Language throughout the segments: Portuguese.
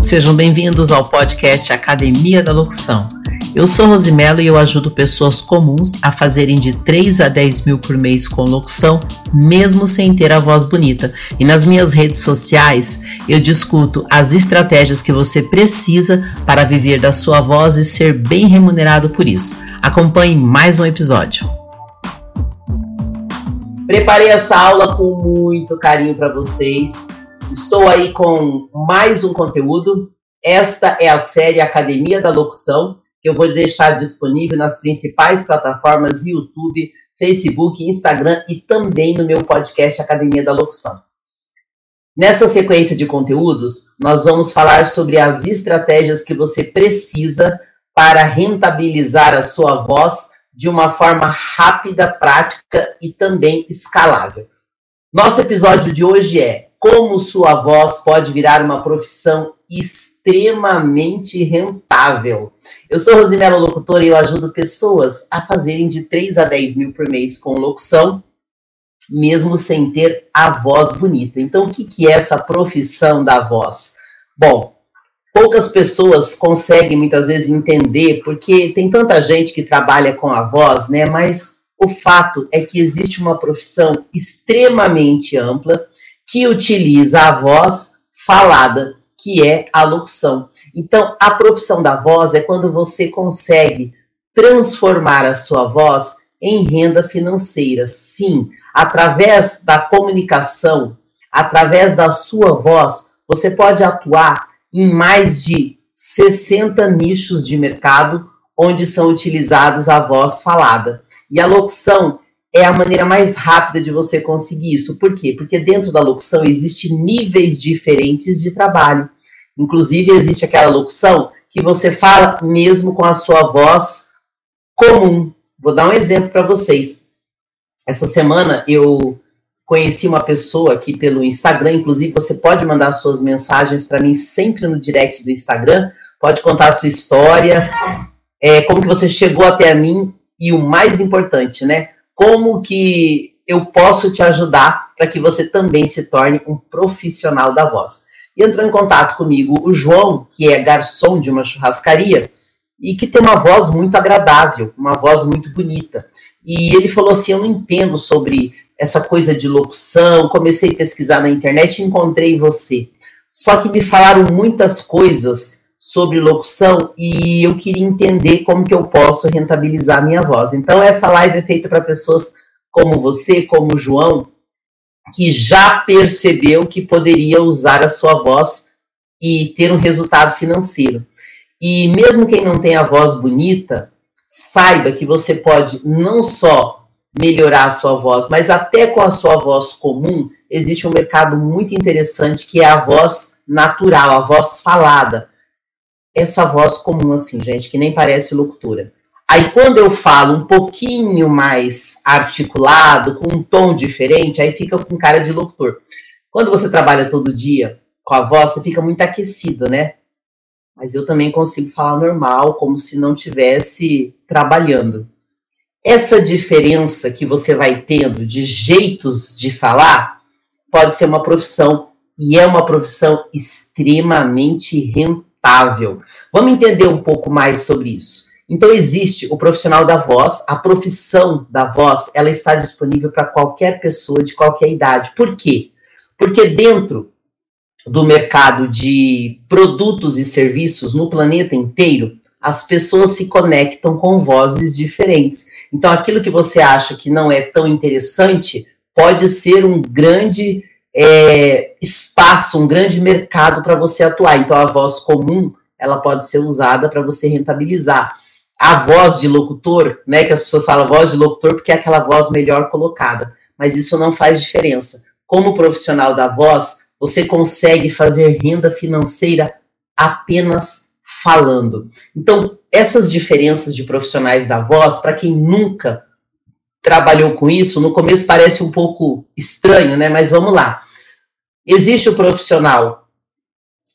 Sejam bem-vindos ao podcast Academia da Locução. Eu sou Rosimelo e eu ajudo pessoas comuns a fazerem de 3 a 10 mil por mês com locução, mesmo sem ter a voz bonita. E nas minhas redes sociais eu discuto as estratégias que você precisa para viver da sua voz e ser bem remunerado por isso. Acompanhe mais um episódio. Preparei essa aula com muito carinho para vocês. Estou aí com mais um conteúdo. Esta é a série Academia da Locução, que eu vou deixar disponível nas principais plataformas YouTube, Facebook, Instagram e também no meu podcast Academia da Locução. Nessa sequência de conteúdos, nós vamos falar sobre as estratégias que você precisa para rentabilizar a sua voz de uma forma rápida, prática e também escalável. Nosso episódio de hoje é como sua voz pode virar uma profissão extremamente rentável. Eu sou Rosimela Locutora e eu ajudo pessoas a fazerem de 3 a 10 mil por mês com locução, mesmo sem ter a voz bonita. Então, o que, que é essa profissão da voz? Bom, poucas pessoas conseguem muitas vezes entender, porque tem tanta gente que trabalha com a voz, né? Mas o fato é que existe uma profissão extremamente ampla que utiliza a voz falada, que é a locução. Então, a profissão da voz é quando você consegue transformar a sua voz em renda financeira. Sim, através da comunicação, através da sua voz, você pode atuar em mais de 60 nichos de mercado onde são utilizados a voz falada. E a locução é a maneira mais rápida de você conseguir isso. Por quê? Porque dentro da locução existe níveis diferentes de trabalho. Inclusive existe aquela locução que você fala mesmo com a sua voz comum. Vou dar um exemplo para vocês. Essa semana eu conheci uma pessoa aqui pelo Instagram, inclusive você pode mandar suas mensagens para mim sempre no direct do Instagram, pode contar a sua história, é, como que você chegou até a mim e o mais importante, né? Como que eu posso te ajudar para que você também se torne um profissional da voz. E entrou em contato comigo o João, que é garçom de uma churrascaria e que tem uma voz muito agradável, uma voz muito bonita. E ele falou assim: Eu não entendo sobre essa coisa de locução, comecei a pesquisar na internet e encontrei você. Só que me falaram muitas coisas sobre locução e eu queria entender como que eu posso rentabilizar minha voz. Então essa live é feita para pessoas como você, como o João, que já percebeu que poderia usar a sua voz e ter um resultado financeiro. E mesmo quem não tem a voz bonita, saiba que você pode não só melhorar a sua voz, mas até com a sua voz comum, existe um mercado muito interessante que é a voz natural, a voz falada. Essa voz comum, assim, gente, que nem parece locutora. Aí quando eu falo um pouquinho mais articulado, com um tom diferente, aí fica com cara de locutor. Quando você trabalha todo dia com a voz, você fica muito aquecido, né? Mas eu também consigo falar normal, como se não tivesse trabalhando essa diferença que você vai tendo de jeitos de falar pode ser uma profissão e é uma profissão extremamente rentável. Vamos entender um pouco mais sobre isso. Então existe o profissional da voz, a profissão da voz, ela está disponível para qualquer pessoa de qualquer idade. Por quê? Porque dentro do mercado de produtos e serviços no planeta inteiro, as pessoas se conectam com vozes diferentes. Então, aquilo que você acha que não é tão interessante pode ser um grande é, espaço, um grande mercado para você atuar. Então, a voz comum ela pode ser usada para você rentabilizar. A voz de locutor, né, que as pessoas falam voz de locutor porque é aquela voz melhor colocada, mas isso não faz diferença. Como profissional da voz, você consegue fazer renda financeira apenas falando. Então, essas diferenças de profissionais da voz, para quem nunca trabalhou com isso, no começo parece um pouco estranho, né? Mas vamos lá. Existe o profissional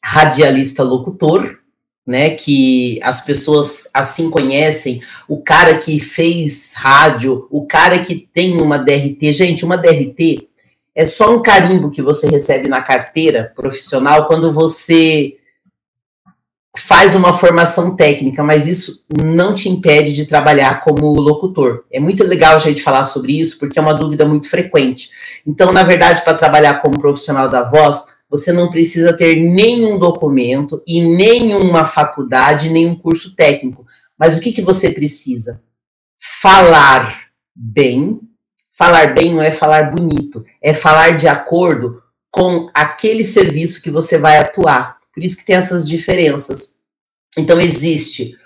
radialista locutor, né, que as pessoas assim conhecem, o cara que fez rádio, o cara que tem uma DRT. Gente, uma DRT é só um carimbo que você recebe na carteira profissional quando você faz uma formação técnica, mas isso não te impede de trabalhar como locutor. É muito legal a gente falar sobre isso, porque é uma dúvida muito frequente. Então, na verdade, para trabalhar como profissional da voz, você não precisa ter nenhum documento e nenhuma faculdade, nenhum curso técnico. Mas o que, que você precisa? Falar bem. Falar bem não é falar bonito, é falar de acordo com aquele serviço que você vai atuar. Por isso que tem essas diferenças. Então existe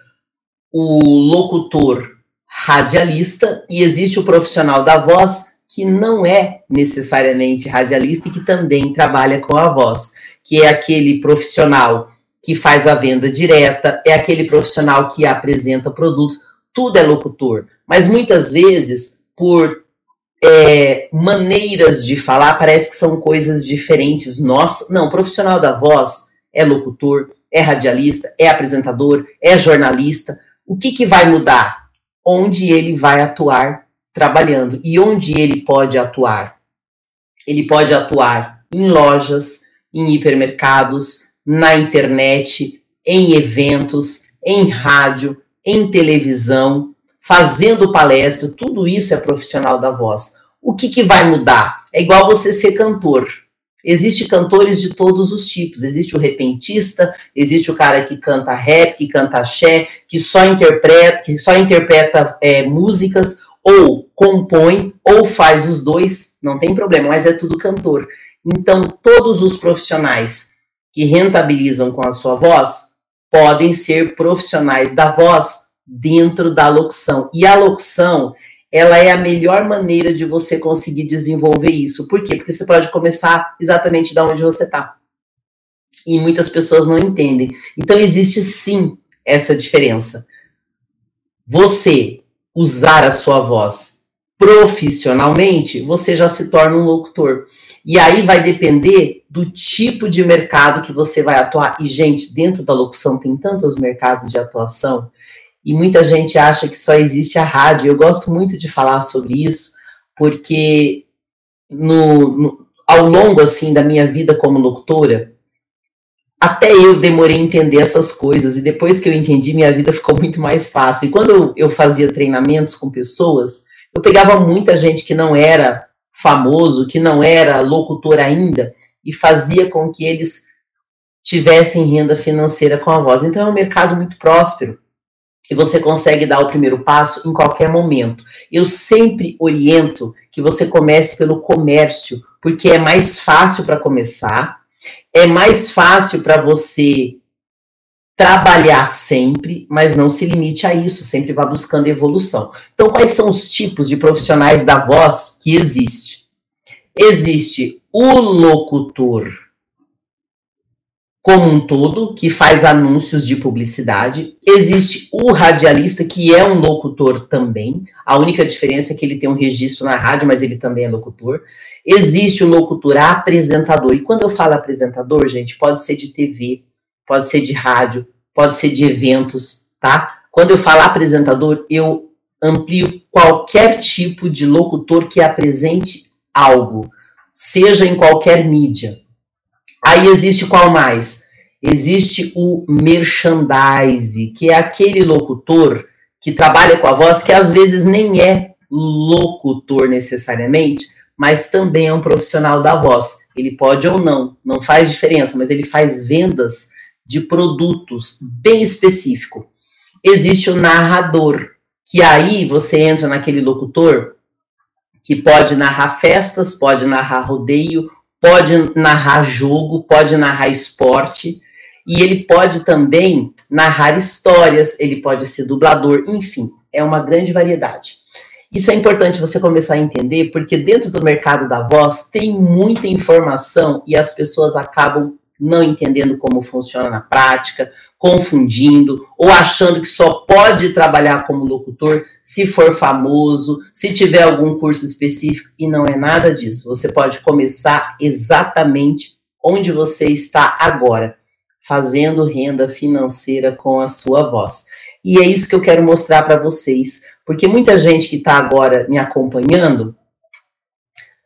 o locutor radialista e existe o profissional da voz que não é necessariamente radialista e que também trabalha com a voz, que é aquele profissional que faz a venda direta, é aquele profissional que apresenta produtos, tudo é locutor. Mas muitas vezes, por é, maneiras de falar, parece que são coisas diferentes. Nossa, não, profissional da voz é locutor, é radialista, é apresentador, é jornalista. O que, que vai mudar? Onde ele vai atuar trabalhando e onde ele pode atuar. Ele pode atuar em lojas, em hipermercados, na internet, em eventos, em rádio, em televisão, fazendo palestra, tudo isso é profissional da voz. O que, que vai mudar? É igual você ser cantor. Existem cantores de todos os tipos. Existe o repentista, existe o cara que canta rap, que canta axé, que só interpreta, que só interpreta é, músicas, ou compõe, ou faz os dois, não tem problema, mas é tudo cantor. Então, todos os profissionais que rentabilizam com a sua voz podem ser profissionais da voz dentro da locução. E a locução ela é a melhor maneira de você conseguir desenvolver isso. Por quê? Porque você pode começar exatamente da onde você está. E muitas pessoas não entendem. Então existe sim essa diferença. Você usar a sua voz profissionalmente, você já se torna um locutor. E aí vai depender do tipo de mercado que você vai atuar. E, gente, dentro da locução tem tantos mercados de atuação e muita gente acha que só existe a rádio. Eu gosto muito de falar sobre isso, porque no, no, ao longo assim da minha vida como locutora, até eu demorei a entender essas coisas, e depois que eu entendi, minha vida ficou muito mais fácil. E quando eu, eu fazia treinamentos com pessoas, eu pegava muita gente que não era famoso, que não era locutor ainda, e fazia com que eles tivessem renda financeira com a voz. Então é um mercado muito próspero e você consegue dar o primeiro passo em qualquer momento. Eu sempre oriento que você comece pelo comércio, porque é mais fácil para começar, é mais fácil para você trabalhar sempre, mas não se limite a isso, sempre vá buscando evolução. Então, quais são os tipos de profissionais da voz que existe? Existe o locutor como um todo, que faz anúncios de publicidade. Existe o radialista, que é um locutor também. A única diferença é que ele tem um registro na rádio, mas ele também é locutor. Existe o locutor apresentador. E quando eu falo apresentador, gente, pode ser de TV, pode ser de rádio, pode ser de eventos, tá? Quando eu falo apresentador, eu amplio qualquer tipo de locutor que apresente algo, seja em qualquer mídia Aí existe qual mais? Existe o merchandise, que é aquele locutor que trabalha com a voz, que às vezes nem é locutor necessariamente, mas também é um profissional da voz. Ele pode ou não, não faz diferença, mas ele faz vendas de produtos bem específico. Existe o narrador, que aí você entra naquele locutor que pode narrar festas, pode narrar rodeio, pode narrar jogo, pode narrar esporte, e ele pode também narrar histórias, ele pode ser dublador, enfim, é uma grande variedade. Isso é importante você começar a entender, porque dentro do mercado da voz tem muita informação e as pessoas acabam não entendendo como funciona na prática, confundindo ou achando que só pode trabalhar como locutor se for famoso, se tiver algum curso específico, e não é nada disso. Você pode começar exatamente onde você está agora, fazendo renda financeira com a sua voz. E é isso que eu quero mostrar para vocês, porque muita gente que está agora me acompanhando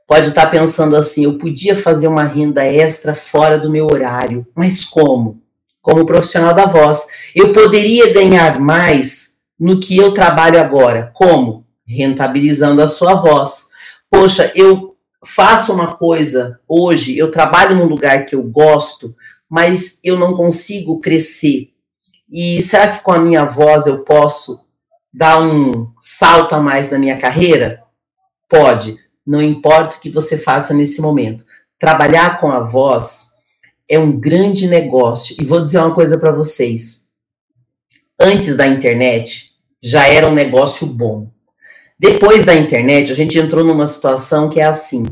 pode estar pensando assim: eu podia fazer uma renda extra fora do meu horário, mas como? como profissional da voz. Eu poderia ganhar mais no que eu trabalho agora. Como? Rentabilizando a sua voz. Poxa, eu faço uma coisa hoje, eu trabalho num lugar que eu gosto, mas eu não consigo crescer. E será que com a minha voz eu posso dar um salto a mais na minha carreira? Pode. Não importa o que você faça nesse momento. Trabalhar com a voz é um grande negócio. E vou dizer uma coisa para vocês. Antes da internet, já era um negócio bom. Depois da internet, a gente entrou numa situação que é assim: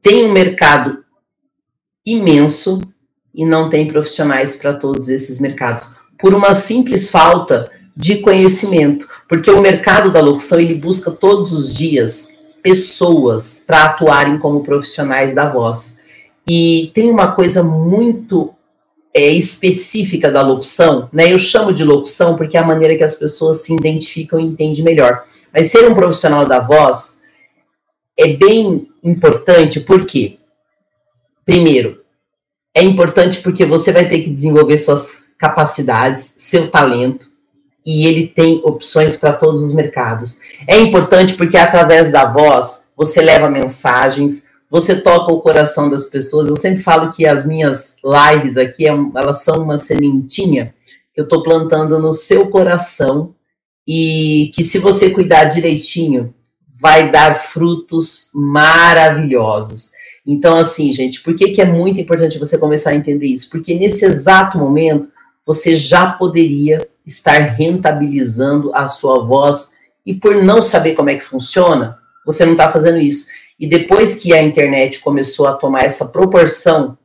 tem um mercado imenso e não tem profissionais para todos esses mercados, por uma simples falta de conhecimento, porque o mercado da locução ele busca todos os dias pessoas para atuarem como profissionais da voz. E tem uma coisa muito é, específica da locução, né? Eu chamo de locução porque é a maneira que as pessoas se identificam e entendem melhor. Mas ser um profissional da voz é bem importante, porque, primeiro, é importante porque você vai ter que desenvolver suas capacidades, seu talento, e ele tem opções para todos os mercados. É importante porque através da voz você leva mensagens, você toca o coração das pessoas. Eu sempre falo que as minhas lives aqui, é elas são uma sementinha que eu estou plantando no seu coração e que se você cuidar direitinho, vai dar frutos maravilhosos. Então, assim, gente, por que, que é muito importante você começar a entender isso? Porque nesse exato momento, você já poderia estar rentabilizando a sua voz e por não saber como é que funciona, você não está fazendo isso. E depois que a internet começou a tomar essa proporção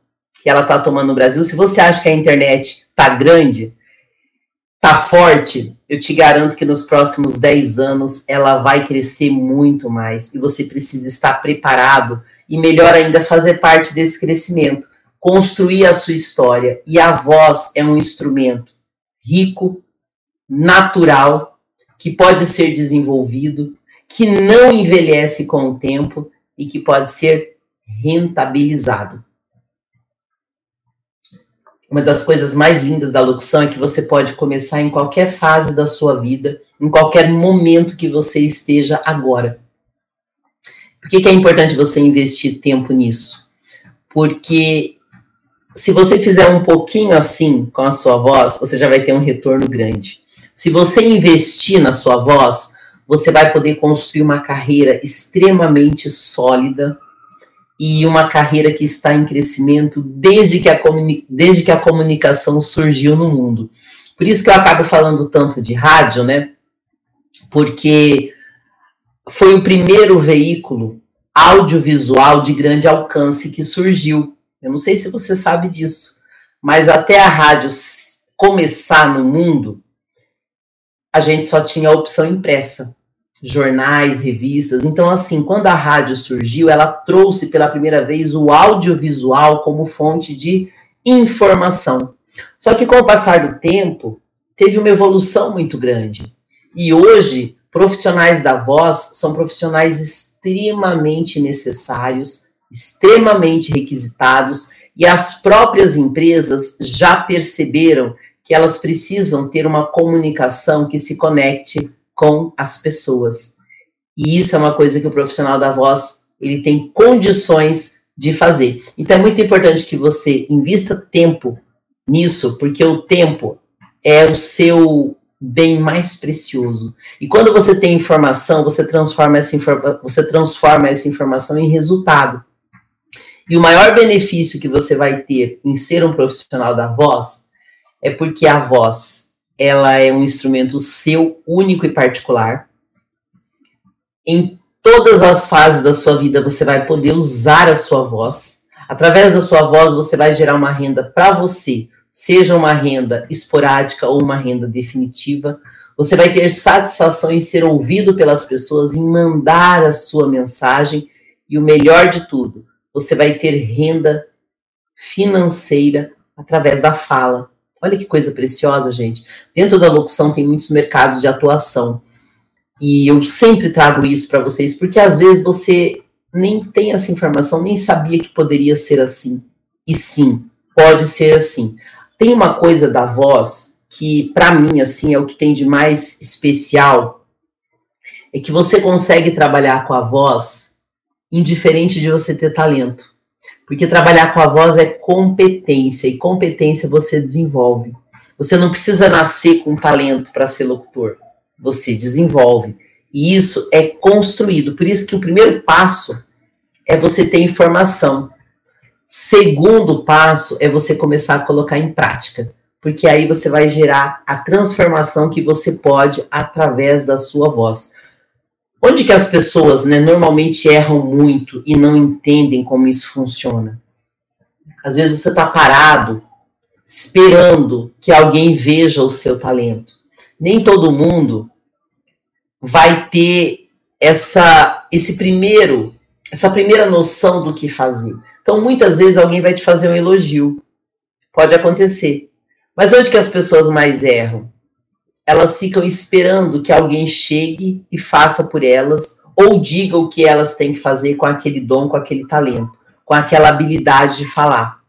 que ela está tomando no Brasil, se você acha que a internet está grande, está forte, eu te garanto que nos próximos 10 anos ela vai crescer muito mais e você precisa estar preparado e melhor ainda fazer parte desse crescimento construir a sua história. E a voz é um instrumento rico, natural, que pode ser desenvolvido, que não envelhece com o tempo e que pode ser rentabilizado. Uma das coisas mais lindas da locução é que você pode começar em qualquer fase da sua vida, em qualquer momento que você esteja agora. Por que, que é importante você investir tempo nisso? Porque se você fizer um pouquinho assim com a sua voz, você já vai ter um retorno grande. Se você investir na sua voz, você vai poder construir uma carreira extremamente sólida e uma carreira que está em crescimento desde que a, desde que a comunicação surgiu no mundo. Por isso que eu acabo falando tanto de rádio, né? Porque foi o primeiro veículo audiovisual de grande alcance que surgiu. Eu não sei se você sabe disso, mas até a rádio começar no mundo, a gente só tinha a opção impressa, jornais, revistas. Então, assim, quando a rádio surgiu, ela trouxe pela primeira vez o audiovisual como fonte de informação. Só que com o passar do tempo, teve uma evolução muito grande. E hoje, profissionais da voz são profissionais extremamente necessários extremamente requisitados e as próprias empresas já perceberam que elas precisam ter uma comunicação que se conecte com as pessoas. E isso é uma coisa que o profissional da voz ele tem condições de fazer. Então é muito importante que você invista tempo nisso, porque o tempo é o seu bem mais precioso. E quando você tem informação, você transforma essa, informa você transforma essa informação em resultado. E o maior benefício que você vai ter em ser um profissional da voz é porque a voz ela é um instrumento seu, único e particular. Em todas as fases da sua vida você vai poder usar a sua voz. Através da sua voz você vai gerar uma renda para você, seja uma renda esporádica ou uma renda definitiva. Você vai ter satisfação em ser ouvido pelas pessoas, em mandar a sua mensagem e o melhor de tudo, você vai ter renda financeira através da fala. Olha que coisa preciosa, gente. Dentro da locução tem muitos mercados de atuação. E eu sempre trago isso para vocês, porque às vezes você nem tem essa informação, nem sabia que poderia ser assim. E sim, pode ser assim. Tem uma coisa da voz que, para mim, assim, é o que tem de mais especial, é que você consegue trabalhar com a voz indiferente de você ter talento. Porque trabalhar com a voz é competência, e competência você desenvolve. Você não precisa nascer com talento para ser locutor. Você desenvolve. E isso é construído. Por isso que o primeiro passo é você ter informação. Segundo passo é você começar a colocar em prática, porque aí você vai gerar a transformação que você pode através da sua voz. Onde que as pessoas, né, normalmente erram muito e não entendem como isso funciona? Às vezes você está parado esperando que alguém veja o seu talento. Nem todo mundo vai ter essa esse primeiro essa primeira noção do que fazer. Então, muitas vezes alguém vai te fazer um elogio. Pode acontecer. Mas onde que as pessoas mais erram? Elas ficam esperando que alguém chegue e faça por elas ou diga o que elas têm que fazer com aquele dom, com aquele talento, com aquela habilidade de falar.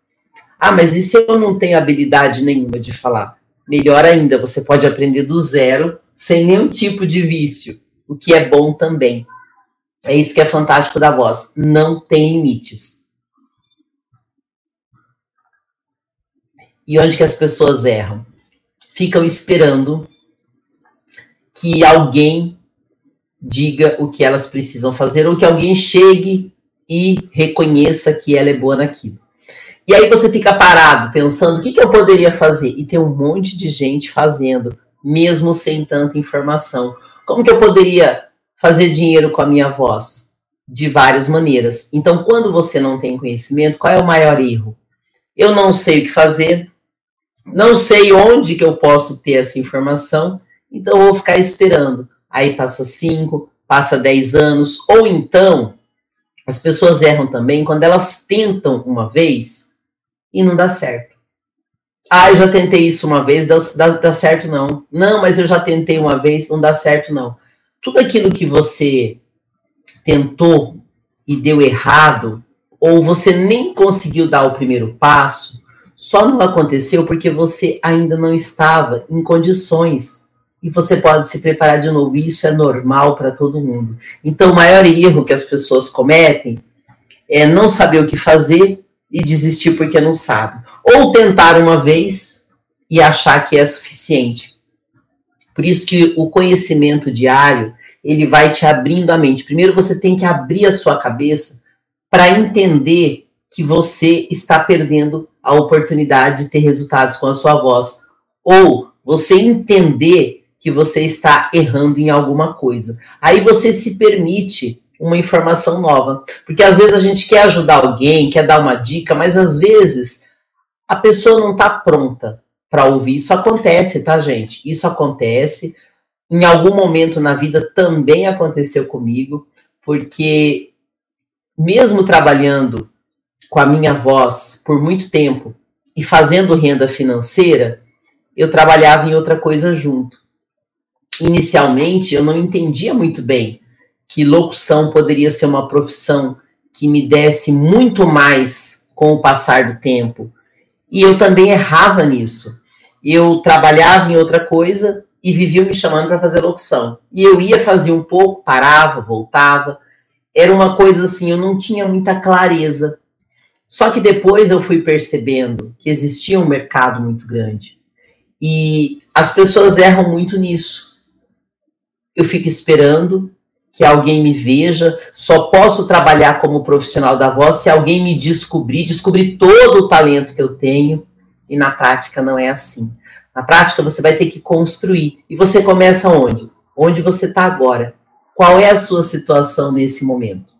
Ah, mas e se eu não tenho habilidade nenhuma de falar? Melhor ainda, você pode aprender do zero, sem nenhum tipo de vício, o que é bom também. É isso que é fantástico da voz. Não tem limites. E onde que as pessoas erram? Ficam esperando que alguém diga o que elas precisam fazer ou que alguém chegue e reconheça que ela é boa naquilo. E aí você fica parado pensando o que, que eu poderia fazer e tem um monte de gente fazendo, mesmo sem tanta informação. Como que eu poderia fazer dinheiro com a minha voz? De várias maneiras. Então, quando você não tem conhecimento, qual é o maior erro? Eu não sei o que fazer, não sei onde que eu posso ter essa informação, então vou ficar esperando. Aí passa 5, passa 10 anos, ou então as pessoas erram também quando elas tentam uma vez e não dá certo. Ah, eu já tentei isso uma vez, dá, dá, dá certo não. Não, mas eu já tentei uma vez, não dá certo não tudo aquilo que você tentou e deu errado, ou você nem conseguiu dar o primeiro passo, só não aconteceu porque você ainda não estava em condições. E você pode se preparar de novo. Isso é normal para todo mundo. Então, o maior erro que as pessoas cometem é não saber o que fazer e desistir porque não sabe. Ou tentar uma vez e achar que é suficiente. Por isso que o conhecimento diário, ele vai te abrindo a mente. Primeiro você tem que abrir a sua cabeça para entender que você está perdendo a oportunidade de ter resultados com a sua voz. Ou você entender que você está errando em alguma coisa. Aí você se permite uma informação nova. Porque às vezes a gente quer ajudar alguém, quer dar uma dica, mas às vezes a pessoa não está pronta para ouvir. Isso acontece, tá, gente? Isso acontece. Em algum momento na vida também aconteceu comigo, porque mesmo trabalhando com a minha voz por muito tempo e fazendo renda financeira, eu trabalhava em outra coisa junto. Inicialmente, eu não entendia muito bem que locução poderia ser uma profissão que me desse muito mais com o passar do tempo. E eu também errava nisso eu trabalhava em outra coisa e viviam me chamando para fazer locução. E eu ia fazer um pouco, parava, voltava. Era uma coisa assim, eu não tinha muita clareza. Só que depois eu fui percebendo que existia um mercado muito grande. E as pessoas erram muito nisso. Eu fico esperando que alguém me veja, só posso trabalhar como profissional da voz se alguém me descobrir, descobrir todo o talento que eu tenho e na prática não é assim. Na prática você vai ter que construir. E você começa onde? Onde você está agora. Qual é a sua situação nesse momento?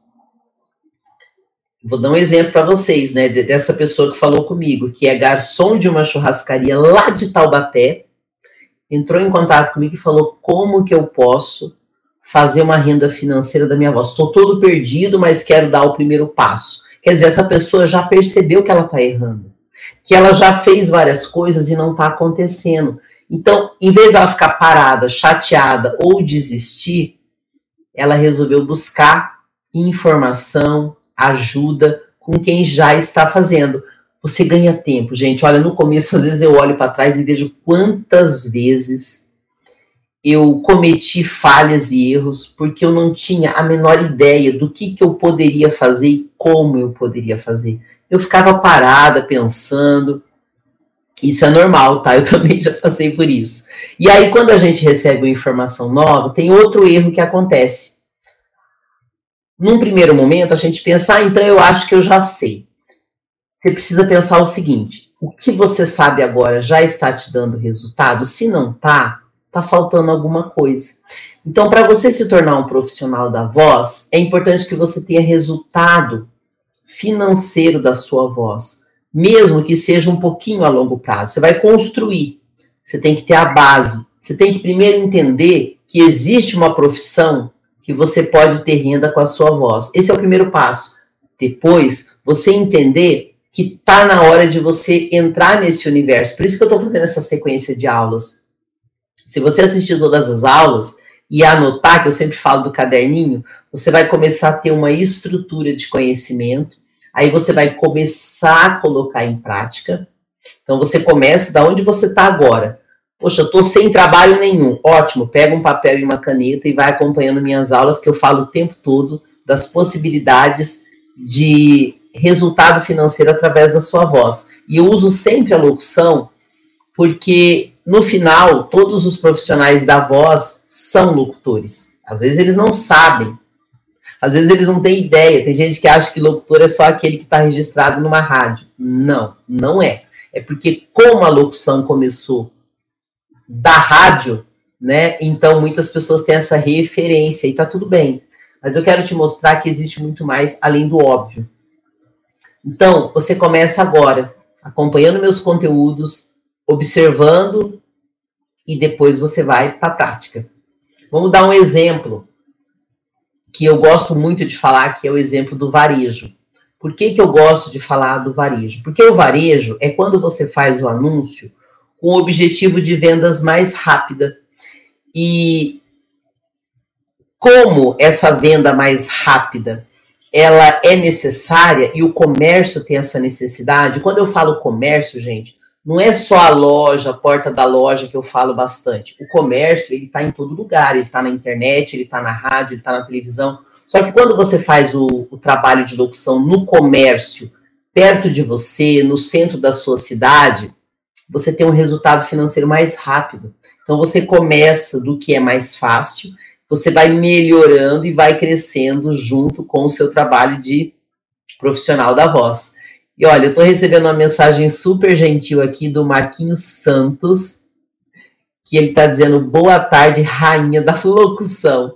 Vou dar um exemplo para vocês, né? Dessa pessoa que falou comigo, que é garçom de uma churrascaria lá de Taubaté, entrou em contato comigo e falou como que eu posso fazer uma renda financeira da minha voz. Estou todo perdido, mas quero dar o primeiro passo. Quer dizer, essa pessoa já percebeu que ela está errando que ela já fez várias coisas e não está acontecendo. Então, em vez dela ficar parada, chateada ou desistir, ela resolveu buscar informação, ajuda com quem já está fazendo. Você ganha tempo, gente. Olha, no começo, às vezes eu olho para trás e vejo quantas vezes eu cometi falhas e erros porque eu não tinha a menor ideia do que, que eu poderia fazer e como eu poderia fazer. Eu ficava parada pensando. Isso é normal, tá? Eu também já passei por isso. E aí, quando a gente recebe uma informação nova, tem outro erro que acontece. Num primeiro momento, a gente pensa, ah, então eu acho que eu já sei. Você precisa pensar o seguinte: o que você sabe agora já está te dando resultado? Se não tá, tá faltando alguma coisa. Então, para você se tornar um profissional da voz, é importante que você tenha resultado financeiro da sua voz, mesmo que seja um pouquinho a longo prazo. Você vai construir. Você tem que ter a base. Você tem que primeiro entender que existe uma profissão que você pode ter renda com a sua voz. Esse é o primeiro passo. Depois, você entender que tá na hora de você entrar nesse universo. Por isso que eu estou fazendo essa sequência de aulas. Se você assistir todas as aulas e anotar, que eu sempre falo do caderninho, você vai começar a ter uma estrutura de conhecimento. Aí você vai começar a colocar em prática. Então você começa da onde você está agora. Poxa, eu estou sem trabalho nenhum. Ótimo, pega um papel e uma caneta e vai acompanhando minhas aulas, que eu falo o tempo todo das possibilidades de resultado financeiro através da sua voz. E eu uso sempre a locução porque no final todos os profissionais da voz são locutores. Às vezes eles não sabem. Às vezes eles não têm ideia. Tem gente que acha que locutor é só aquele que está registrado numa rádio. Não, não é. É porque como a locução começou da rádio, né? Então muitas pessoas têm essa referência e tá tudo bem. Mas eu quero te mostrar que existe muito mais além do óbvio. Então, você começa agora, acompanhando meus conteúdos, observando e depois você vai para a prática. Vamos dar um exemplo que eu gosto muito de falar, que é o exemplo do varejo. Por que, que eu gosto de falar do varejo? Porque o varejo é quando você faz o anúncio com o objetivo de vendas mais rápida. E como essa venda mais rápida ela é necessária e o comércio tem essa necessidade. Quando eu falo comércio, gente, não é só a loja, a porta da loja que eu falo bastante. O comércio, ele está em todo lugar. Ele está na internet, ele está na rádio, ele está na televisão. Só que quando você faz o, o trabalho de locução no comércio, perto de você, no centro da sua cidade, você tem um resultado financeiro mais rápido. Então você começa do que é mais fácil você vai melhorando e vai crescendo junto com o seu trabalho de profissional da voz. E olha, eu estou recebendo uma mensagem super gentil aqui do Marquinhos Santos, que ele está dizendo boa tarde, rainha da locução.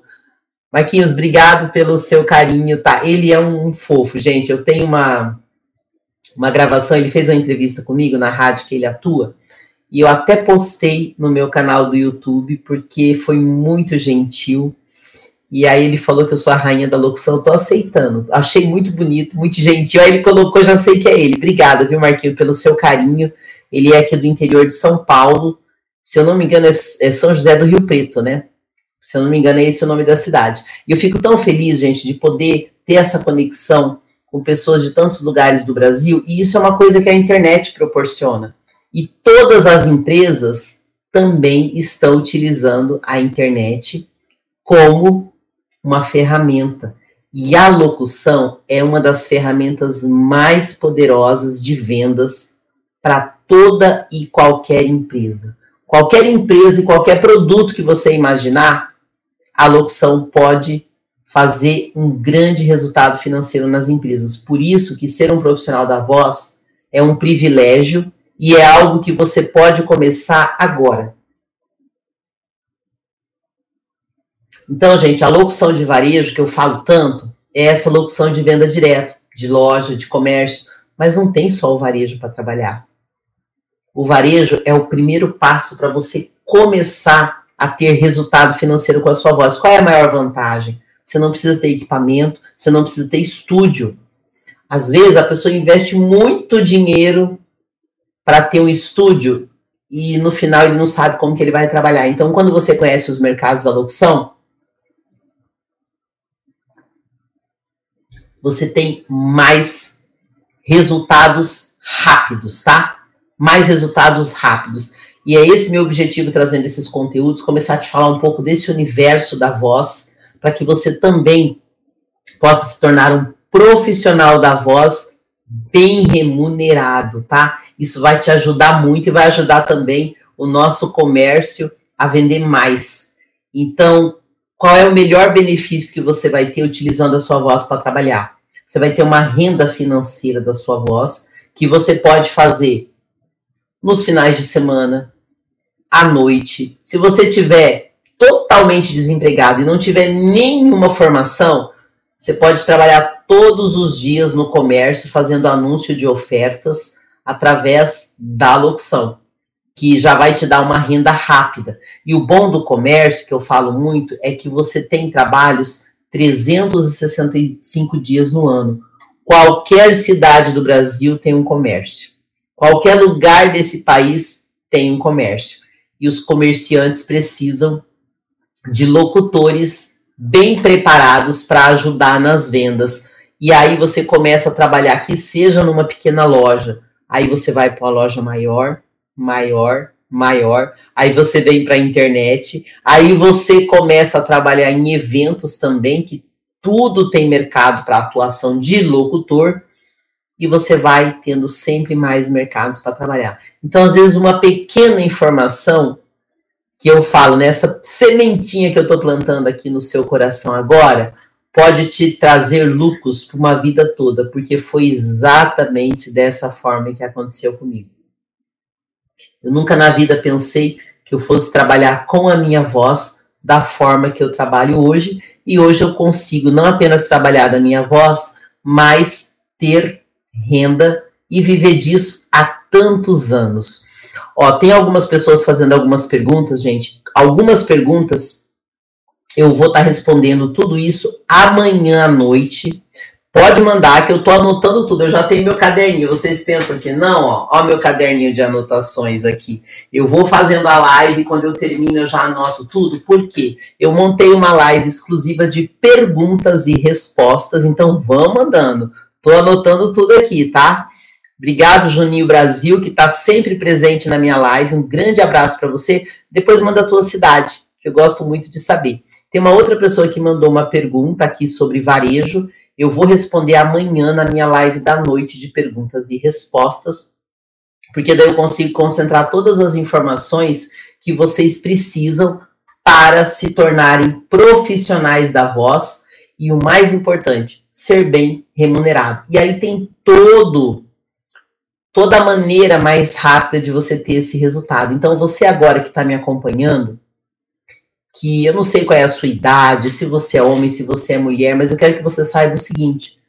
Marquinhos, obrigado pelo seu carinho, tá? Ele é um fofo, gente. Eu tenho uma, uma gravação, ele fez uma entrevista comigo na rádio que ele atua, e eu até postei no meu canal do YouTube, porque foi muito gentil. E aí ele falou que eu sou a rainha da locução, eu tô aceitando. Achei muito bonito, muito gentil. Aí ele colocou, já sei que é ele. Obrigada, viu, Marquinho, pelo seu carinho. Ele é aqui do interior de São Paulo. Se eu não me engano, é, é São José do Rio Preto, né? Se eu não me engano, é esse o nome da cidade. E eu fico tão feliz, gente, de poder ter essa conexão com pessoas de tantos lugares do Brasil. E isso é uma coisa que a internet proporciona. E todas as empresas também estão utilizando a internet como uma ferramenta. E a locução é uma das ferramentas mais poderosas de vendas para toda e qualquer empresa. Qualquer empresa e qualquer produto que você imaginar, a locução pode fazer um grande resultado financeiro nas empresas. Por isso que ser um profissional da voz é um privilégio e é algo que você pode começar agora. Então, gente, a locução de varejo que eu falo tanto é essa locução de venda direto, de loja, de comércio, mas não tem só o varejo para trabalhar. O varejo é o primeiro passo para você começar a ter resultado financeiro com a sua voz. Qual é a maior vantagem? Você não precisa ter equipamento, você não precisa ter estúdio. Às vezes a pessoa investe muito dinheiro para ter um estúdio e no final ele não sabe como que ele vai trabalhar. Então, quando você conhece os mercados da locução, você tem mais resultados rápidos, tá? Mais resultados rápidos. E é esse meu objetivo trazendo esses conteúdos, começar a te falar um pouco desse universo da voz, para que você também possa se tornar um profissional da voz bem remunerado, tá? Isso vai te ajudar muito e vai ajudar também o nosso comércio a vender mais. Então, qual é o melhor benefício que você vai ter utilizando a sua voz para trabalhar? Você vai ter uma renda financeira da sua voz que você pode fazer nos finais de semana, à noite. Se você tiver totalmente desempregado e não tiver nenhuma formação, você pode trabalhar todos os dias no comércio fazendo anúncio de ofertas através da locução, que já vai te dar uma renda rápida. E o bom do comércio, que eu falo muito, é que você tem trabalhos 365 dias no ano. Qualquer cidade do Brasil tem um comércio. Qualquer lugar desse país tem um comércio. E os comerciantes precisam de locutores bem preparados para ajudar nas vendas. E aí você começa a trabalhar que seja numa pequena loja, aí você vai para uma loja maior, maior, maior, aí você vem para a internet, aí você começa a trabalhar em eventos também, que tudo tem mercado para atuação de locutor, e você vai tendo sempre mais mercados para trabalhar. Então, às vezes, uma pequena informação que eu falo, nessa né, sementinha que eu estou plantando aqui no seu coração agora, pode te trazer lucros para uma vida toda, porque foi exatamente dessa forma que aconteceu comigo. Eu nunca na vida pensei que eu fosse trabalhar com a minha voz da forma que eu trabalho hoje, e hoje eu consigo não apenas trabalhar da minha voz, mas ter renda e viver disso há tantos anos. Ó, tem algumas pessoas fazendo algumas perguntas, gente. Algumas perguntas eu vou estar tá respondendo tudo isso amanhã à noite. Pode mandar que eu tô anotando tudo. Eu já tenho meu caderninho. Vocês pensam que não, ó, ó meu caderninho de anotações aqui. Eu vou fazendo a live, quando eu termino eu já anoto tudo. Por quê? Eu montei uma live exclusiva de perguntas e respostas, então vão mandando. Tô anotando tudo aqui, tá? Obrigado, Juninho Brasil, que está sempre presente na minha live. Um grande abraço para você. Depois manda a tua cidade, que eu gosto muito de saber. Tem uma outra pessoa que mandou uma pergunta aqui sobre varejo. Eu vou responder amanhã na minha live da noite de perguntas e respostas, porque daí eu consigo concentrar todas as informações que vocês precisam para se tornarem profissionais da voz e o mais importante, ser bem remunerado. E aí tem todo toda a maneira mais rápida de você ter esse resultado. Então, você agora que está me acompanhando, que eu não sei qual é a sua idade, se você é homem, se você é mulher, mas eu quero que você saiba o seguinte: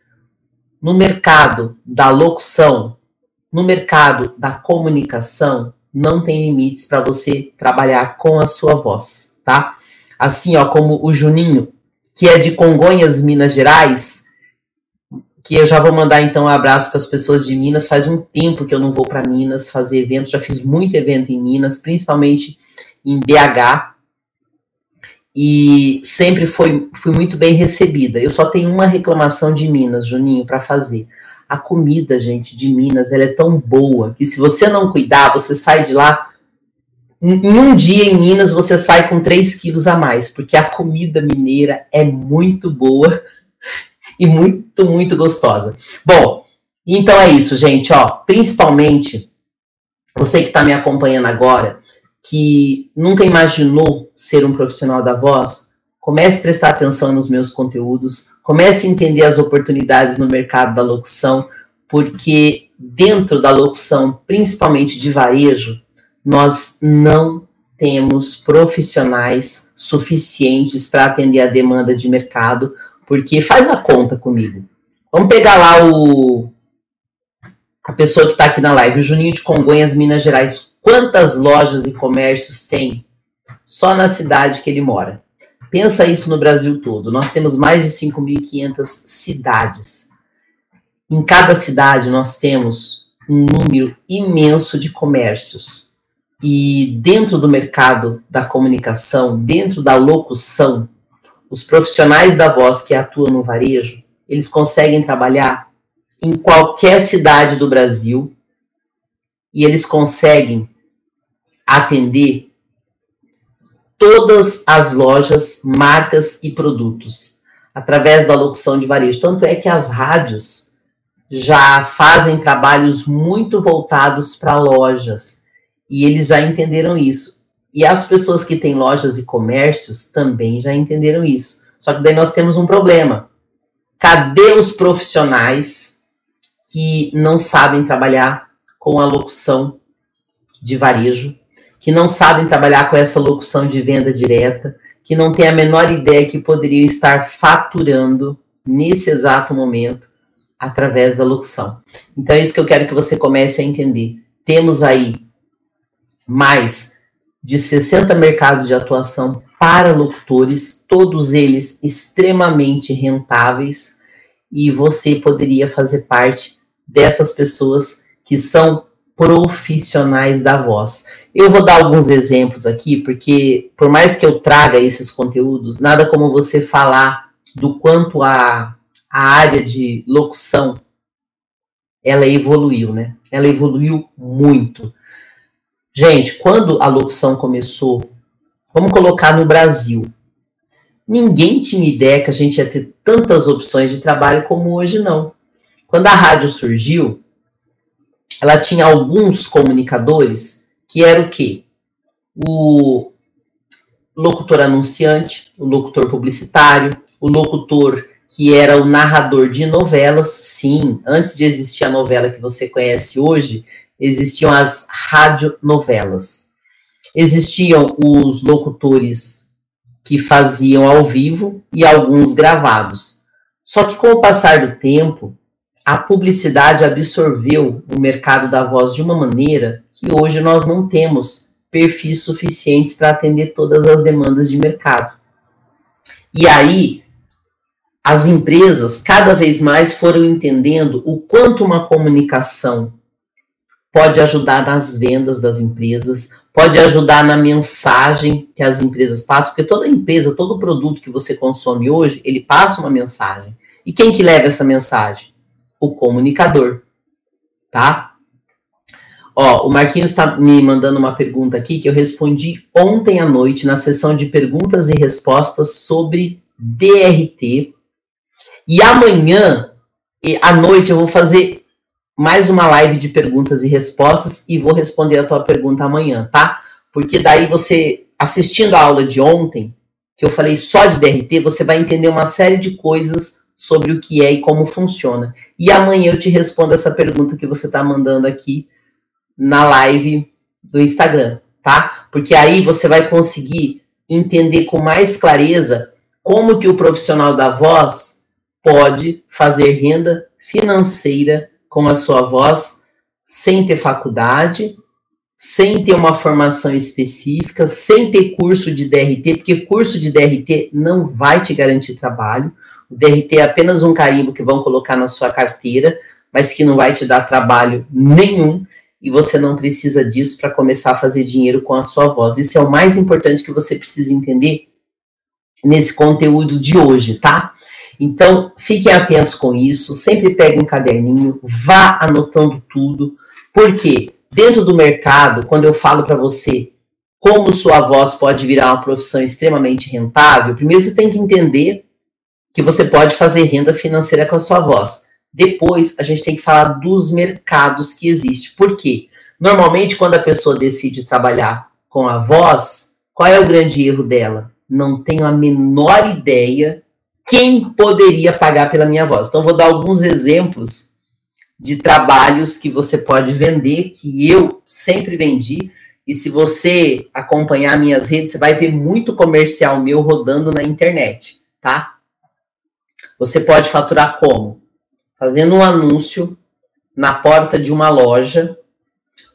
no mercado da locução, no mercado da comunicação, não tem limites para você trabalhar com a sua voz, tá? Assim, ó, como o Juninho, que é de Congonhas, Minas Gerais, que eu já vou mandar então um abraço para as pessoas de Minas. Faz um tempo que eu não vou para Minas fazer eventos, já fiz muito evento em Minas, principalmente em BH. E sempre foi, fui muito bem recebida. Eu só tenho uma reclamação de Minas, Juninho, para fazer. A comida, gente, de Minas, ela é tão boa que se você não cuidar, você sai de lá em um dia em Minas você sai com 3 quilos a mais, porque a comida mineira é muito boa e muito, muito gostosa. Bom, então é isso, gente, ó. Principalmente você que está me acompanhando agora, que nunca imaginou ser um profissional da voz, comece a prestar atenção nos meus conteúdos, comece a entender as oportunidades no mercado da locução, porque dentro da locução, principalmente de varejo, nós não temos profissionais suficientes para atender a demanda de mercado, porque faz a conta comigo. Vamos pegar lá o a pessoa que está aqui na live, o Juninho de Congonhas, Minas Gerais. Quantas lojas e comércios tem só na cidade que ele mora? Pensa isso no Brasil todo. Nós temos mais de 5.500 cidades. Em cada cidade nós temos um número imenso de comércios. E dentro do mercado da comunicação, dentro da locução, os profissionais da voz que atuam no varejo, eles conseguem trabalhar em qualquer cidade do Brasil, e eles conseguem atender todas as lojas, marcas e produtos através da locução de varejo. Tanto é que as rádios já fazem trabalhos muito voltados para lojas e eles já entenderam isso. E as pessoas que têm lojas e comércios também já entenderam isso. Só que daí nós temos um problema. Cadê os profissionais que não sabem trabalhar com a locução de varejo, que não sabem trabalhar com essa locução de venda direta, que não têm a menor ideia que poderiam estar faturando nesse exato momento através da locução. Então é isso que eu quero que você comece a entender. Temos aí mais de 60 mercados de atuação para locutores, todos eles extremamente rentáveis, e você poderia fazer parte dessas pessoas que são profissionais da voz. Eu vou dar alguns exemplos aqui, porque por mais que eu traga esses conteúdos, nada como você falar do quanto a, a área de locução ela evoluiu, né? Ela evoluiu muito. Gente, quando a locução começou, vamos colocar no Brasil, ninguém tinha ideia que a gente ia ter tantas opções de trabalho como hoje não. Quando a rádio surgiu, ela tinha alguns comunicadores que era o quê? O locutor anunciante, o locutor publicitário, o locutor que era o narrador de novelas. Sim, antes de existir a novela que você conhece hoje, existiam as radionovelas. Existiam os locutores que faziam ao vivo e alguns gravados. Só que com o passar do tempo, a publicidade absorveu o mercado da voz de uma maneira que hoje nós não temos perfis suficientes para atender todas as demandas de mercado. E aí, as empresas cada vez mais foram entendendo o quanto uma comunicação pode ajudar nas vendas das empresas, pode ajudar na mensagem que as empresas passam, porque toda empresa, todo produto que você consome hoje, ele passa uma mensagem. E quem que leva essa mensagem? O comunicador, tá? Ó, o Marquinhos está me mandando uma pergunta aqui que eu respondi ontem à noite na sessão de perguntas e respostas sobre DRT. E amanhã à noite eu vou fazer mais uma live de perguntas e respostas e vou responder a tua pergunta amanhã, tá? Porque daí você, assistindo a aula de ontem, que eu falei só de DRT, você vai entender uma série de coisas sobre o que é e como funciona. E amanhã eu te respondo essa pergunta que você está mandando aqui na live do Instagram, tá? Porque aí você vai conseguir entender com mais clareza como que o profissional da voz pode fazer renda financeira com a sua voz sem ter faculdade, sem ter uma formação específica, sem ter curso de DRT, porque curso de DRT não vai te garantir trabalho. O DRT é apenas um carimbo que vão colocar na sua carteira, mas que não vai te dar trabalho nenhum e você não precisa disso para começar a fazer dinheiro com a sua voz. Isso é o mais importante que você precisa entender nesse conteúdo de hoje, tá? Então, fiquem atentos com isso, sempre pegue um caderninho, vá anotando tudo, porque dentro do mercado, quando eu falo para você como sua voz pode virar uma profissão extremamente rentável, primeiro você tem que entender que você pode fazer renda financeira com a sua voz. Depois, a gente tem que falar dos mercados que existem. Por quê? Normalmente, quando a pessoa decide trabalhar com a voz, qual é o grande erro dela? Não tenho a menor ideia quem poderia pagar pela minha voz. Então, vou dar alguns exemplos de trabalhos que você pode vender, que eu sempre vendi. E se você acompanhar minhas redes, você vai ver muito comercial meu rodando na internet, tá? Você pode faturar como? Fazendo um anúncio na porta de uma loja.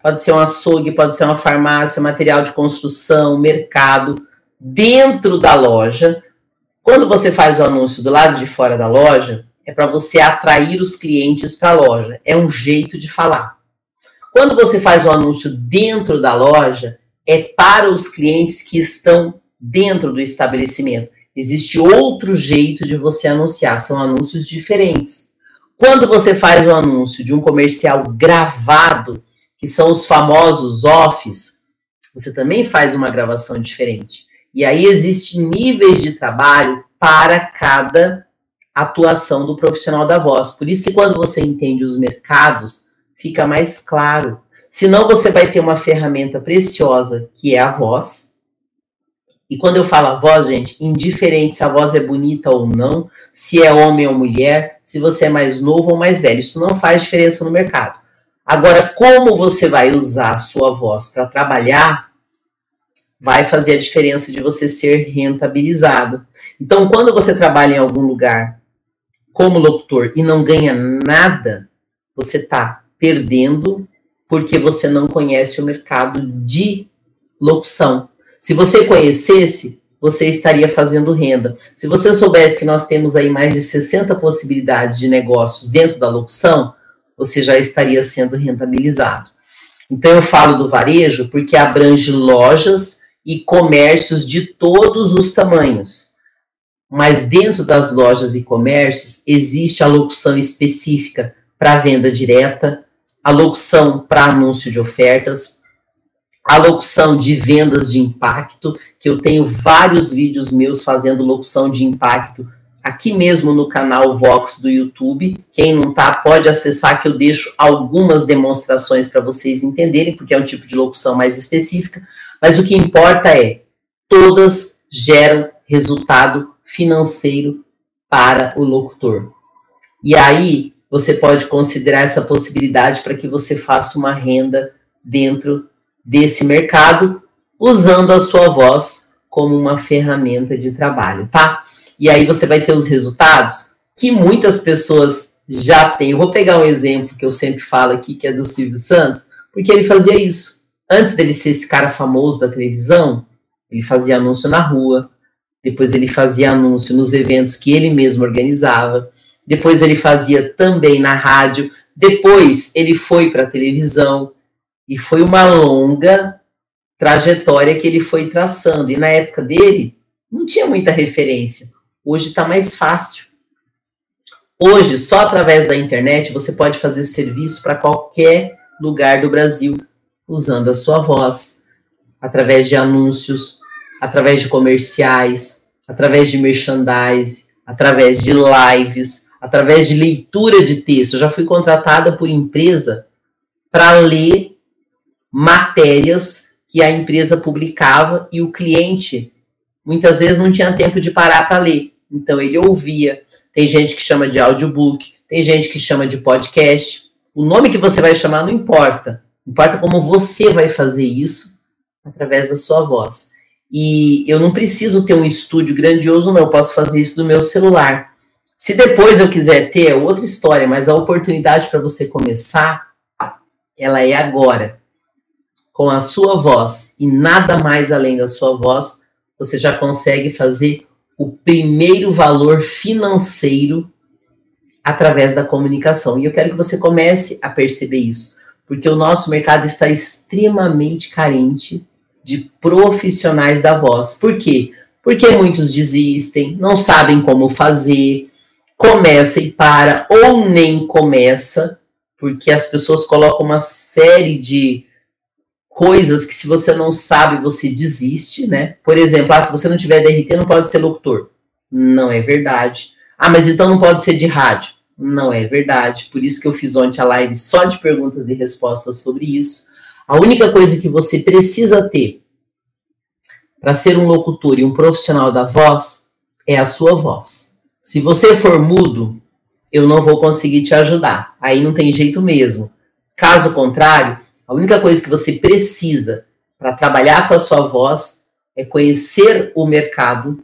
Pode ser um açougue, pode ser uma farmácia, material de construção, mercado. Dentro da loja, quando você faz o anúncio do lado de fora da loja, é para você atrair os clientes para a loja. É um jeito de falar. Quando você faz o anúncio dentro da loja, é para os clientes que estão dentro do estabelecimento. Existe outro jeito de você anunciar, são anúncios diferentes. Quando você faz o anúncio de um comercial gravado, que são os famosos offs, você também faz uma gravação diferente. E aí existem níveis de trabalho para cada atuação do profissional da voz. Por isso que quando você entende os mercados, fica mais claro. Senão você vai ter uma ferramenta preciosa que é a voz. E quando eu falo a voz, gente, indiferente se a voz é bonita ou não, se é homem ou mulher, se você é mais novo ou mais velho, isso não faz diferença no mercado. Agora, como você vai usar a sua voz para trabalhar, vai fazer a diferença de você ser rentabilizado. Então, quando você trabalha em algum lugar como locutor e não ganha nada, você está perdendo porque você não conhece o mercado de locução. Se você conhecesse, você estaria fazendo renda. Se você soubesse que nós temos aí mais de 60 possibilidades de negócios dentro da locução, você já estaria sendo rentabilizado. Então eu falo do varejo porque abrange lojas e comércios de todos os tamanhos. Mas dentro das lojas e comércios existe a locução específica para venda direta, a locução para anúncio de ofertas, a locução de vendas de impacto, que eu tenho vários vídeos meus fazendo locução de impacto aqui mesmo no canal Vox do YouTube. Quem não tá pode acessar que eu deixo algumas demonstrações para vocês entenderem, porque é um tipo de locução mais específica, mas o que importa é todas geram resultado financeiro para o locutor. E aí você pode considerar essa possibilidade para que você faça uma renda dentro desse mercado, usando a sua voz como uma ferramenta de trabalho, tá? E aí você vai ter os resultados que muitas pessoas já têm. Eu vou pegar um exemplo que eu sempre falo aqui, que é do Silvio Santos, porque ele fazia isso. Antes dele ser esse cara famoso da televisão, ele fazia anúncio na rua, depois ele fazia anúncio nos eventos que ele mesmo organizava, depois ele fazia também na rádio, depois ele foi para a televisão, e foi uma longa trajetória que ele foi traçando. E na época dele, não tinha muita referência. Hoje está mais fácil. Hoje, só através da internet, você pode fazer serviço para qualquer lugar do Brasil, usando a sua voz, através de anúncios, através de comerciais, através de merchandise, através de lives, através de leitura de texto. Eu já fui contratada por empresa para ler matérias que a empresa publicava e o cliente muitas vezes não tinha tempo de parar para ler. Então ele ouvia. Tem gente que chama de audiobook, tem gente que chama de podcast. O nome que você vai chamar não importa. Importa como você vai fazer isso através da sua voz. E eu não preciso ter um estúdio grandioso, não. Eu posso fazer isso do meu celular. Se depois eu quiser ter, é outra história, mas a oportunidade para você começar, ela é agora. Com a sua voz e nada mais além da sua voz, você já consegue fazer o primeiro valor financeiro através da comunicação. E eu quero que você comece a perceber isso, porque o nosso mercado está extremamente carente de profissionais da voz. Por quê? Porque muitos desistem, não sabem como fazer, começa e para, ou nem começa, porque as pessoas colocam uma série de coisas que se você não sabe, você desiste, né? Por exemplo, ah, se você não tiver DRT, não pode ser locutor. Não é verdade. Ah, mas então não pode ser de rádio. Não é verdade. Por isso que eu fiz ontem a live só de perguntas e respostas sobre isso. A única coisa que você precisa ter para ser um locutor e um profissional da voz é a sua voz. Se você for mudo, eu não vou conseguir te ajudar. Aí não tem jeito mesmo. Caso contrário, a única coisa que você precisa para trabalhar com a sua voz é conhecer o mercado,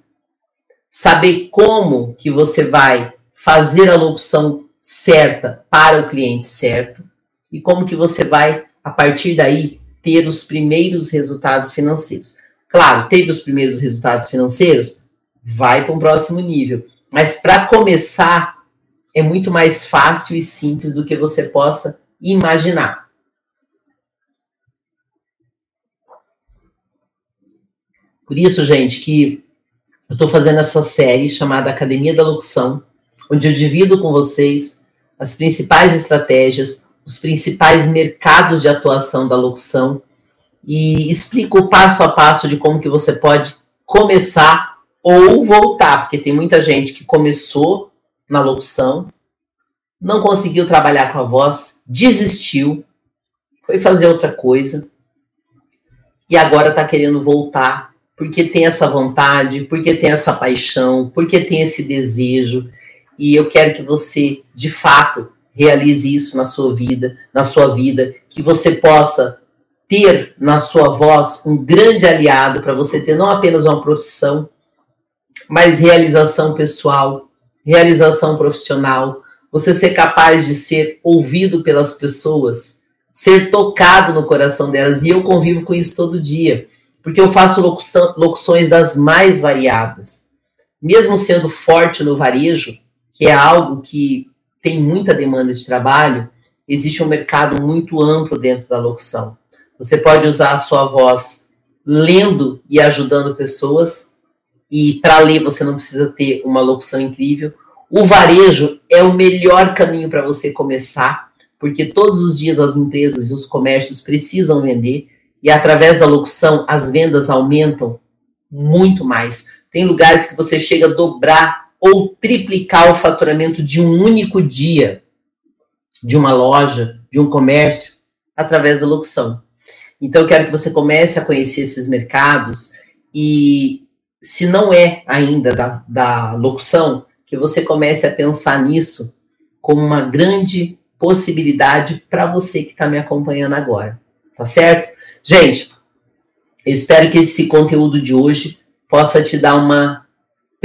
saber como que você vai fazer a locução certa para o cliente certo e como que você vai a partir daí ter os primeiros resultados financeiros. Claro, teve os primeiros resultados financeiros, vai para um próximo nível. Mas para começar é muito mais fácil e simples do que você possa imaginar. Por isso, gente, que eu estou fazendo essa série chamada Academia da Locução, onde eu divido com vocês as principais estratégias, os principais mercados de atuação da locução e explico o passo a passo de como que você pode começar ou voltar, porque tem muita gente que começou na locução, não conseguiu trabalhar com a voz, desistiu, foi fazer outra coisa e agora está querendo voltar porque tem essa vontade, porque tem essa paixão, porque tem esse desejo. E eu quero que você, de fato, realize isso na sua vida, na sua vida, que você possa ter na sua voz um grande aliado para você ter não apenas uma profissão, mas realização pessoal, realização profissional, você ser capaz de ser ouvido pelas pessoas, ser tocado no coração delas. E eu convivo com isso todo dia, porque eu faço locução, locuções das mais variadas. Mesmo sendo forte no varejo, que é algo que tem muita demanda de trabalho, existe um mercado muito amplo dentro da locução. Você pode usar a sua voz lendo e ajudando pessoas, e para ler você não precisa ter uma locução incrível. O varejo é o melhor caminho para você começar, porque todos os dias as empresas e os comércios precisam vender, e através da locução as vendas aumentam muito mais. Tem lugares que você chega a dobrar ou triplicar o faturamento de um único dia de uma loja, de um comércio, através da locução. Então, eu quero que você comece a conhecer esses mercados e, se não é ainda da, da locução, que você comece a pensar nisso como uma grande possibilidade para você que está me acompanhando agora. Tá certo? Gente, eu espero que esse conteúdo de hoje possa te dar uma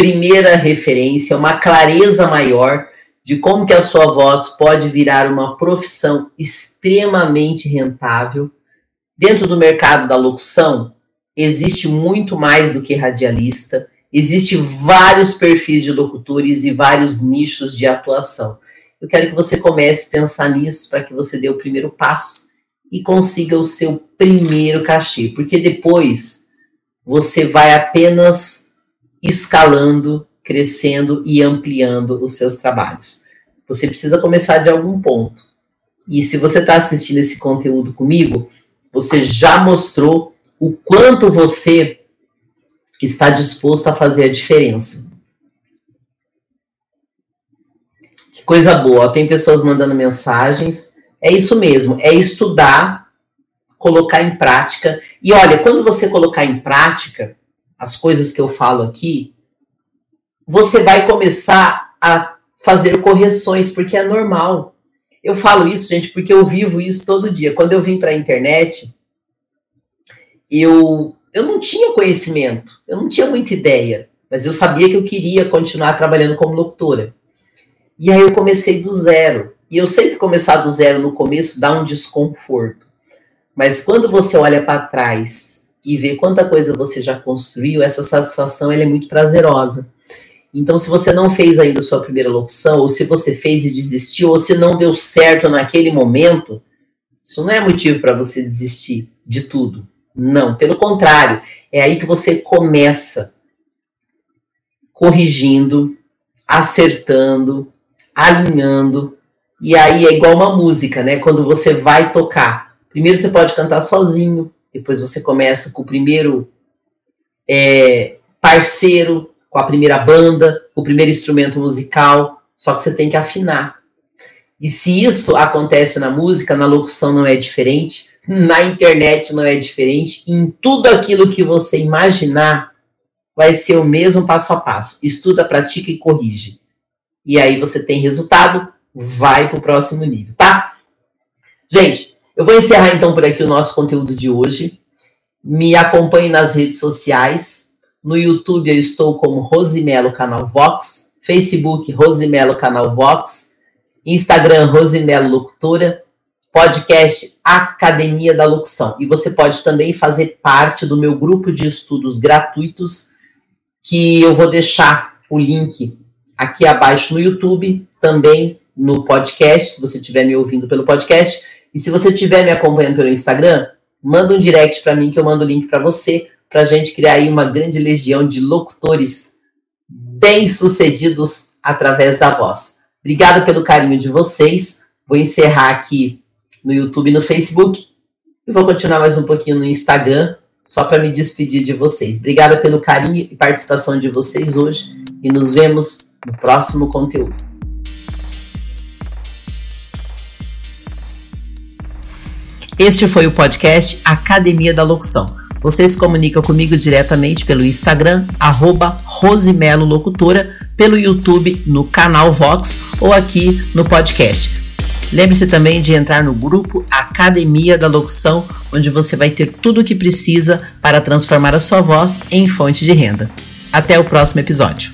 primeira referência, uma clareza maior de como que a sua voz pode virar uma profissão extremamente rentável Dentro do mercado da locução, existe muito mais do que radialista, existe vários perfis de locutores e vários nichos de atuação. Eu quero que você comece a pensar nisso para que você dê o primeiro passo e consiga o seu primeiro cachê, porque depois você vai apenas escalando, crescendo e ampliando os seus trabalhos. Você precisa começar de algum ponto. E se você está assistindo esse conteúdo comigo, você já mostrou o quanto você está disposto a fazer a diferença. Que coisa boa. Tem pessoas mandando mensagens. É isso mesmo, é estudar, colocar em prática. E olha, quando você colocar em prática as coisas que eu falo aqui, você vai começar a fazer correções, porque é normal. Eu falo isso, gente, porque eu vivo isso todo dia. Quando eu vim para a internet, eu, eu não tinha conhecimento, eu não tinha muita ideia, mas eu sabia que eu queria continuar trabalhando como locutora. E aí eu comecei do zero. E eu sei que começar do zero no começo dá um desconforto. Mas quando você olha para trás e vê quanta coisa você já construiu, essa satisfação é muito prazerosa. Então, se você não fez ainda sua primeira locução, ou se você fez e desistiu, ou se não deu certo naquele momento, isso não é motivo para você desistir de tudo. Não, pelo contrário, é aí que você começa corrigindo, acertando, alinhando, e aí é igual uma música, né? Quando você vai tocar, primeiro você pode cantar sozinho, depois você começa com o primeiro é, parceiro, com a primeira banda, o primeiro instrumento musical, só que você tem que afinar. E se isso acontece na música, na locução não é diferente, na internet não é diferente, em tudo aquilo que você imaginar, vai ser o mesmo passo a passo. Estuda, pratica e corrige. E aí você tem resultado, vai para o próximo nível, tá? Gente, eu vou encerrar então por aqui o nosso conteúdo de hoje. Me acompanhe nas redes sociais. No YouTube eu estou como Rosimelo Canal Vox, Facebook Rosimelo Canal Vox, Instagram Rosimelo Locutora, podcast Academia da Locução. E você pode também fazer parte do meu grupo de estudos gratuitos, que eu vou deixar o link aqui abaixo no YouTube, também no podcast, se você estiver me ouvindo pelo podcast. E se você estiver me acompanhando pelo Instagram, manda um direct para mim que eu mando o link para você para a gente criar aí uma grande legião de locutores bem-sucedidos através da voz. Obrigado pelo carinho de vocês. Vou encerrar aqui no YouTube e no Facebook. E vou continuar mais um pouquinho no Instagram, só para me despedir de vocês. Obrigada pelo carinho e participação de vocês hoje e nos vemos no próximo conteúdo. Este foi o podcast Academia da Locução. Você se comunica comigo diretamente pelo Instagram, arroba Rosimelo Locutora, pelo YouTube, no canal Vox ou aqui no podcast. Lembre-se também de entrar no grupo Academia da Locução, onde você vai ter tudo o que precisa para transformar a sua voz em fonte de renda. Até o próximo episódio.